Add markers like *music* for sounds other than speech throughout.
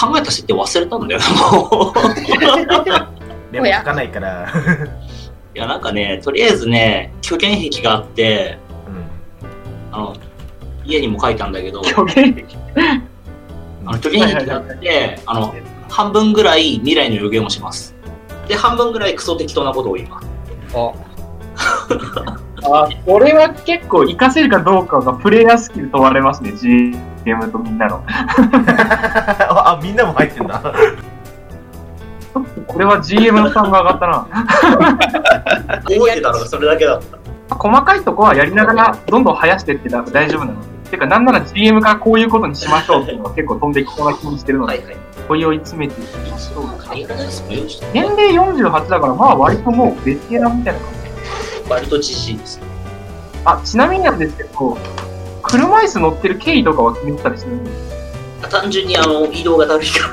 考えた設定忘れたんだよな、もう。*laughs* でも書かないから。*laughs* いや、なんかね、とりあえずね、虚言癖があって、うんあの、家にも書いたんだけど、虚言 *laughs* あの虚言癖があって、あの、半分ぐらい未来の予言をします。で、半分ぐらいクソ適当なことを言います。あ、これは結構活かせるかどうかがプレイヤースキル問われますね、GM とみんなの。*laughs* あ、みんなも入ってんだ。ちょっとこれは GM の負担が上がったな。覚えてたのがそれだけだった。細かいとこはやりながらどんどん生やしてってたら大丈夫なので。てか、なんなら GM がこういうことにしましょうっていうのが結構飛んできそうな気にしてるので、はいはい。こいを詰めていきましょう。年齢48だから、まあ割ともうベテランみたいな感じ。割と知識です。あ、ちなみになんですけど、車椅子乗ってる経緯とかは決めてたりするんです単純にあの移動がだるいか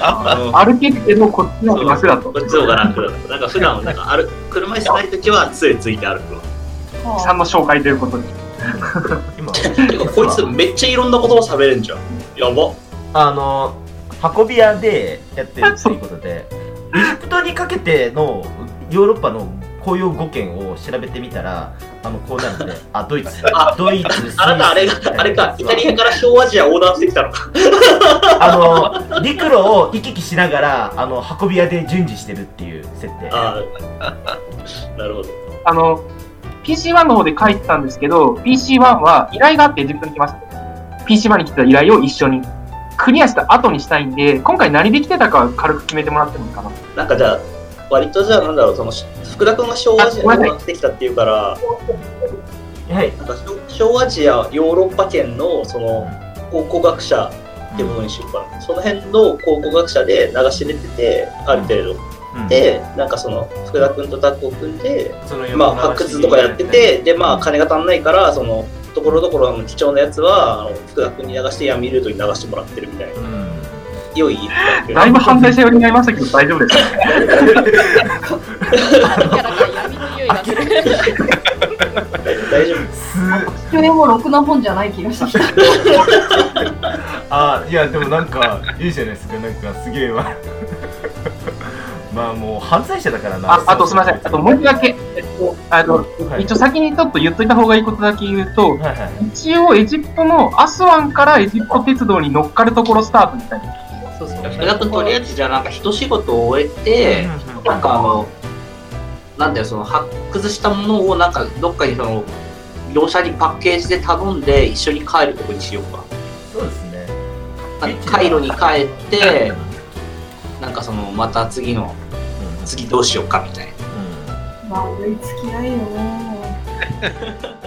ら。歩けるけど、こっちの方が楽だとこ。っちの方が楽だと。なんか普段はなんか歩車椅子ないときは杖ついて歩くわ。さんの紹介ということで。今、こいつめっちゃいろんな言葉喋れんじゃん。やば。あの、運び屋でやってるっていうことで、エジプトにかけてのヨーロッパの公用語圏を調べてみたら、あの、こうなるんで、あ、ドイツ、あドイツ、あなたあれが、あれか、イタリアから小アジア横断してきたのか。あの、陸路を行き来しながら、あの、運び屋で順次してるっていう設定。ああ、なるほど。あの、PC1 の方で書いてたんですけど、PC1 は依頼があってエジプトに来ました。PC1 に来た依頼を一緒にクリアした後にしたいんで、今回何で来てたか軽く決めてもらってもいいかな。なんかじゃあ、割とじゃあなんだろう、その、福田君が小アジア横断してきたっていうから、はい。なんか小小アジア、ヨーロッパ圏のその考古学者ってことにしようかな。その辺の考古学者で流し入れてて、ある程度。うん、で、なんかその、福田君とタッグを組んで、そのまあ、発掘とかやってて、で、まあ、金が足んないから、その、ところどころの貴重なやつは、あの福田君に流して闇ルートに流してもらってるみたいな。うん。良いだいぶ犯罪者寄りになりましたけど大丈夫ですかキャラが闇の匂いがする。大丈夫。すそれもろくな本じゃない気がしてきた。あいやでもなんかいいじゃないですかなんかすげえわまあもう犯罪者だからなああとすみません。あともう一つだけ。えっと、あの、はい一応先にちょっと言っといた方がいいことだけ言うと、はいはい一応エジプトのアスワンからエジプト鉄道に乗っかるところスタートみたいな。そうそう。福田君とりあえずじゃあなんか一仕事を終えて、なんかあの、なんだよ、その発掘したものをなんかどっかにその、業者にパッケージで頼んで一緒に帰るとこにしようか。そうですねカイロに帰って、なんかその、また次の、次どうしようかみたいな。うん悪い付き合いよ。*laughs*